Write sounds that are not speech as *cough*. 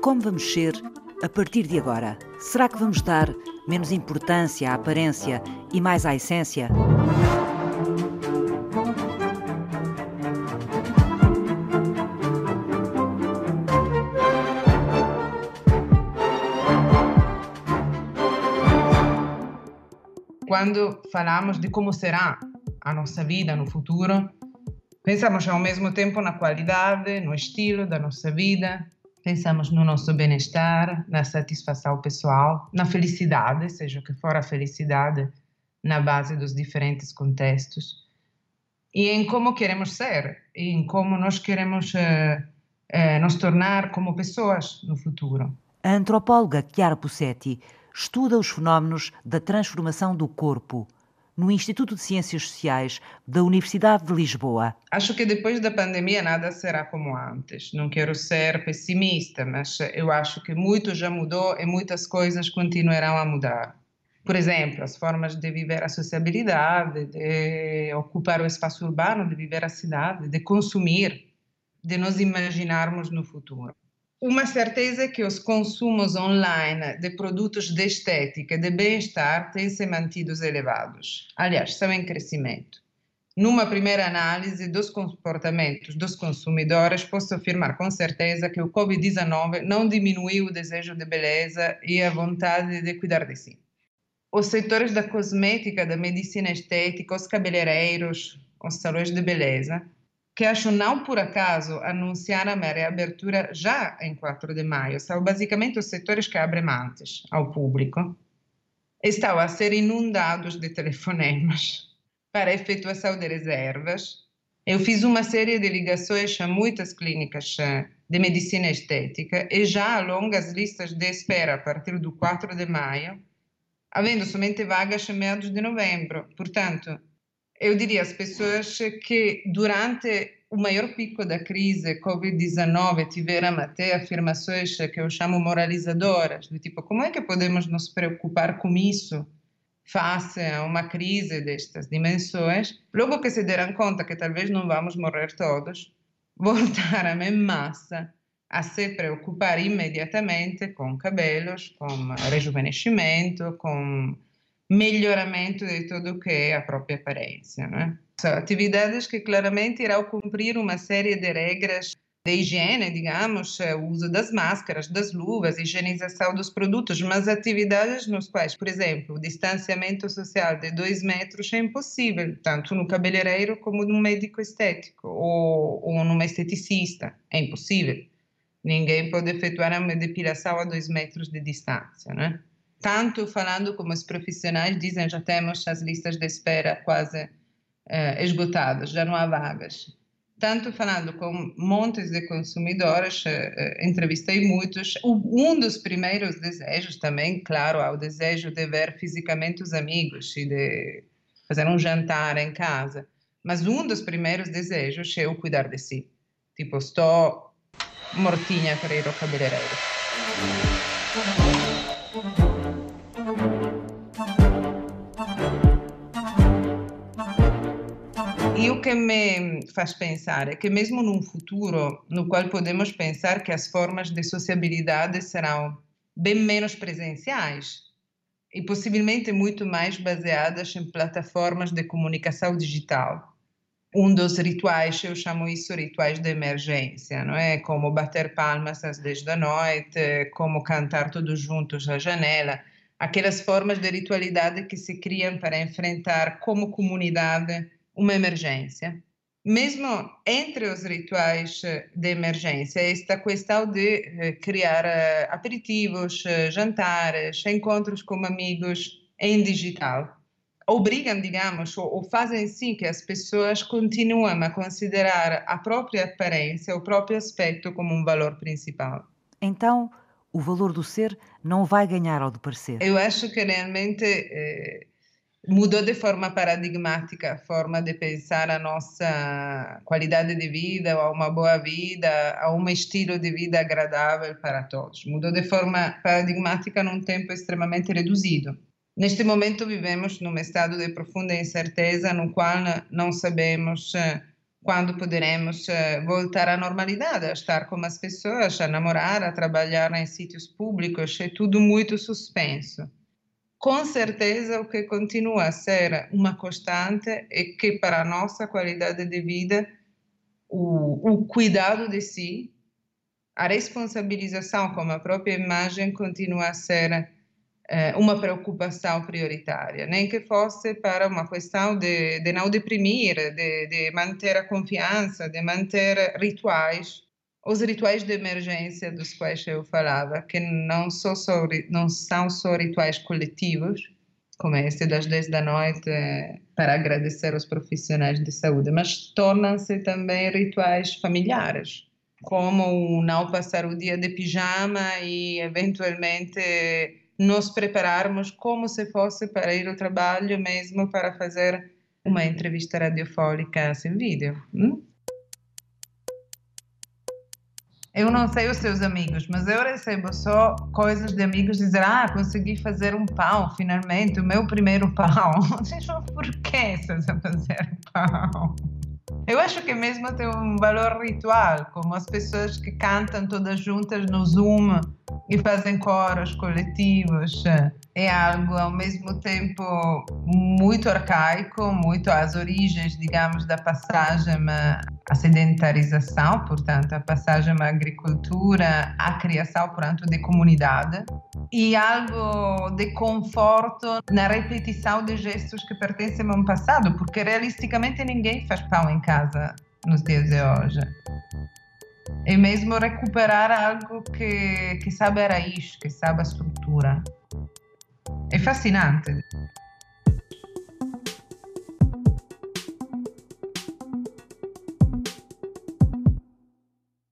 Como vamos ser a partir de agora? Será que vamos dar menos importância à aparência e mais à essência? Quando falamos de como será a nossa vida no futuro, pensamos ao mesmo tempo na qualidade, no estilo da nossa vida, pensamos no nosso bem-estar, na satisfação pessoal, na felicidade, seja o que for a felicidade, na base dos diferentes contextos, e em como queremos ser, em como nós queremos eh, eh, nos tornar como pessoas no futuro. A antropóloga Chiara Pussetti estuda os fenómenos da transformação do corpo no Instituto de Ciências Sociais da Universidade de Lisboa. Acho que depois da pandemia nada será como antes. Não quero ser pessimista, mas eu acho que muito já mudou e muitas coisas continuarão a mudar. Por exemplo, as formas de viver a sociabilidade, de ocupar o espaço urbano, de viver a cidade, de consumir, de nos imaginarmos no futuro uma certeza é que os consumos online de produtos de estética e de bem-estar têm se mantido elevados. Aliás, estão em crescimento. Numa primeira análise dos comportamentos dos consumidores, posso afirmar com certeza que o Covid-19 não diminuiu o desejo de beleza e a vontade de cuidar de si. Os setores da cosmética, da medicina estética, os cabeleireiros, os salões de beleza, que acho não por acaso anunciaram a reabertura já em 4 de maio. São basicamente os setores que abrem antes ao público. Estão a ser inundados de telefonemas *laughs* para efetuação de reservas. Eu fiz uma série de ligações a muitas clínicas eh, de medicina estética e já há longas listas de espera a partir do 4 de maio, havendo somente vagas em meados de novembro. Portanto, eu diria às pessoas que durante o maior pico da crise Covid-19 tiveram até afirmações que eu chamo moralizadoras, do tipo, como é que podemos nos preocupar com isso face a uma crise destas dimensões? Logo que se deram conta que talvez não vamos morrer todos, *laughs* voltaram em massa a se preocupar imediatamente com cabelos, com rejuvenescimento, com melhoramento de tudo o que é a própria aparência. Né? São atividades que claramente irão cumprir uma série de regras de higiene, digamos, o uso das máscaras, das luvas, higienização dos produtos, mas atividades nos quais, por exemplo, o distanciamento social de dois metros é impossível, tanto no cabeleireiro como no médico estético ou, ou numa esteticista, é impossível. Ninguém pode efetuar uma depilação a dois metros de distância, né? Tanto falando como os profissionais dizem, já temos as listas de espera quase eh, esgotadas, já não há vagas. Tanto falando com montes de consumidores, eh, eh entrevistei muitos. Um dos primeiros desejos também, claro, é o desejo de ver fisicamente os amigos e de fazer um jantar em casa. Mas um dos primeiros desejos é o cuidar de si. Tipo, estou mortinha para ir ao cabeleireiro. E o que me faz pensar é que, mesmo num futuro no qual podemos pensar que as formas de sociabilidade serão bem menos presenciais e possivelmente muito mais baseadas em plataformas de comunicação digital. Um dos rituais, eu chamo isso rituais de emergência, não é? Como bater palmas às 10 da noite, como cantar todos juntos à janela, aquelas formas de ritualidade que se criam para enfrentar como comunidade uma emergência. Mesmo entre os rituais eh, de emergência, esta questão de eh, criar eh, aperitivos, jantares, encontros com amigos em digital, obrigam, digamos, ou, fazem sim que as pessoas continuem a considerar a própria aparência, o próprio aspecto como um valor principal. Então, o valor do ser não vai ganhar ao de parecer? Eu acho que realmente eh, mudou de forma paradigmática a forma de pensar a nossa qualidade de vida, a uma boa vida, a um estilo de vida agradável para todos. Mudou de forma paradigmática num tempo extremamente reduzido. Neste momento vivemos num estado de profunda incerteza no qual não sabemos eh, quando poderemos uh, voltar à normalidade, a estar com as pessoas, a namorar, a trabalhar em sítios públicos, é tudo muito suspenso. Com certeza, o que continua a ser uma constante é que, para a nossa qualidade de vida, o, o cuidado de si, a responsabilização com a própria imagem continua a ser eh, uma preocupação prioritária, nem que fosse para uma questão de, de não deprimir, de, de manter a confiança, de manter rituais, os rituais de emergência dos quais eu falava, que não, só, só, não são só rituais coletivos, como este das 10 da noite, para agradecer aos profissionais de saúde, mas tornam-se também rituais familiares, como o não passar o dia de pijama e, eventualmente, nos prepararmos como se fosse para ir ao trabalho, mesmo para fazer uma entrevista radiofónica sem vídeo. Hum? Eu não sei os seus amigos, mas eu recebo só coisas de amigos dizer: Ah, consegui fazer um pão, finalmente, o meu primeiro pão. *laughs* Por que estás a fazer pão? Eu acho que mesmo tem um valor ritual, como as pessoas que cantam todas juntas no Zoom e fazem coros coletivos. É algo ao mesmo tempo muito arcaico, muito às origens, digamos, da passagem à sedentarização, portanto, a passagem à agricultura, à criação, portanto, de comunidade, e algo de conforto na repetição de gestos que pertencem a um passado, porque realisticamente ninguém faz pão em casa nos dias de hoje e mesmo recuperar algo que, que sabe a raiz, que sabe a estrutura. É fascinante.